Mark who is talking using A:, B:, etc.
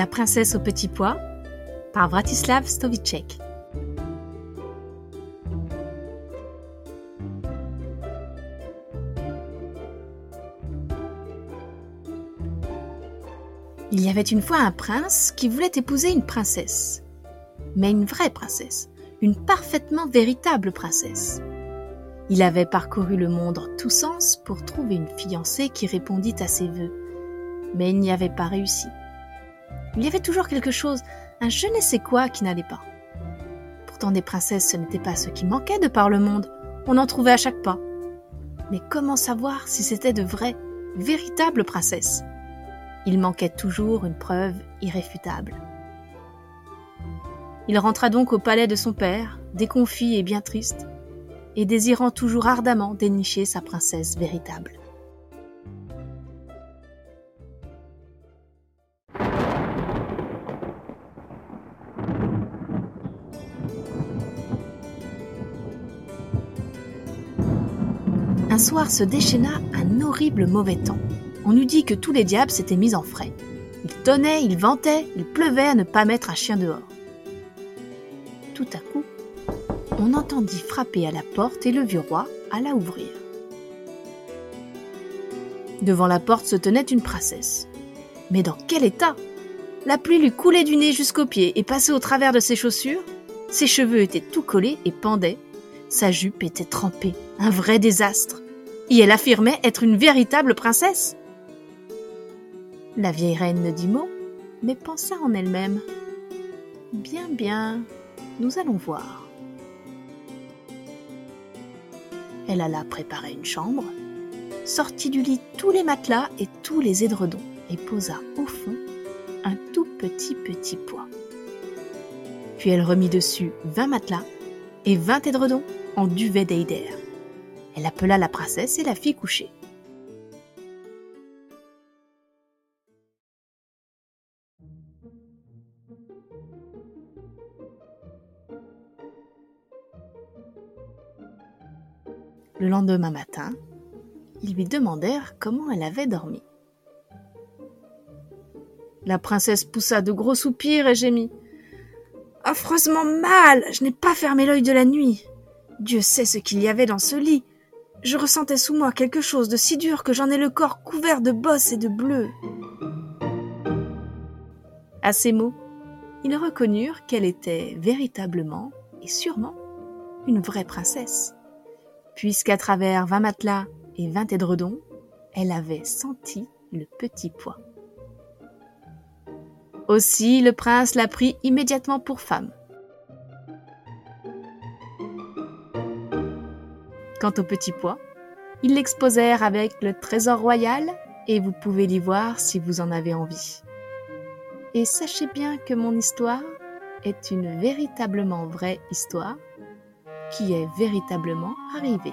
A: La princesse au petit pois par Vratislav Stovicek. Il y avait une fois un prince qui voulait épouser une princesse. Mais une vraie princesse, une parfaitement véritable princesse. Il avait parcouru le monde en tous sens pour trouver une fiancée qui répondit à ses vœux, mais il n'y avait pas réussi. Il y avait toujours quelque chose, un je ne sais quoi qui n'allait pas. Pourtant des princesses ce n'était pas ce qui manquait de par le monde, on en trouvait à chaque pas. Mais comment savoir si c'était de vraies, véritables princesses? Il manquait toujours une preuve irréfutable. Il rentra donc au palais de son père, déconfit et bien triste, et désirant toujours ardemment dénicher sa princesse véritable. Un soir se déchaîna un horrible mauvais temps. On eût dit que tous les diables s'étaient mis en frais. Il tonnait, il ventait, il pleuvait à ne pas mettre un chien dehors. Tout à coup, on entendit frapper à la porte et le vieux roi alla ouvrir. Devant la porte se tenait une princesse. Mais dans quel état? La pluie lui coulait du nez jusqu'aux pieds et passait au travers de ses chaussures? Ses cheveux étaient tout collés et pendaient. Sa jupe était trempée, un vrai désastre. Et elle affirmait être une véritable princesse. La vieille reine ne dit mot, mais pensa en elle-même. Bien, bien, nous allons voir. Elle alla préparer une chambre, sortit du lit tous les matelas et tous les édredons et posa au fond un tout petit petit poids. Puis elle remit dessus vingt matelas et vingt édredons en duvet d'Eider. Elle appela la princesse et la fit coucher. Le lendemain matin, ils lui demandèrent comment elle avait dormi. La princesse poussa de gros soupirs et gémit. Affreusement mal, je n'ai pas fermé l'œil de la nuit. Dieu sait ce qu'il y avait dans ce lit. Je ressentais sous moi quelque chose de si dur que j'en ai le corps couvert de bosses et de bleus. À ces mots, ils reconnurent qu'elle était véritablement et sûrement une vraie princesse puisqu'à travers vingt matelas et vingt édredons, elle avait senti le petit poids. Aussi le prince la prit immédiatement pour femme. Quant au petit pois, ils l'exposèrent avec le trésor royal et vous pouvez l'y voir si vous en avez envie. Et sachez bien que mon histoire est une véritablement vraie histoire qui est véritablement arrivé.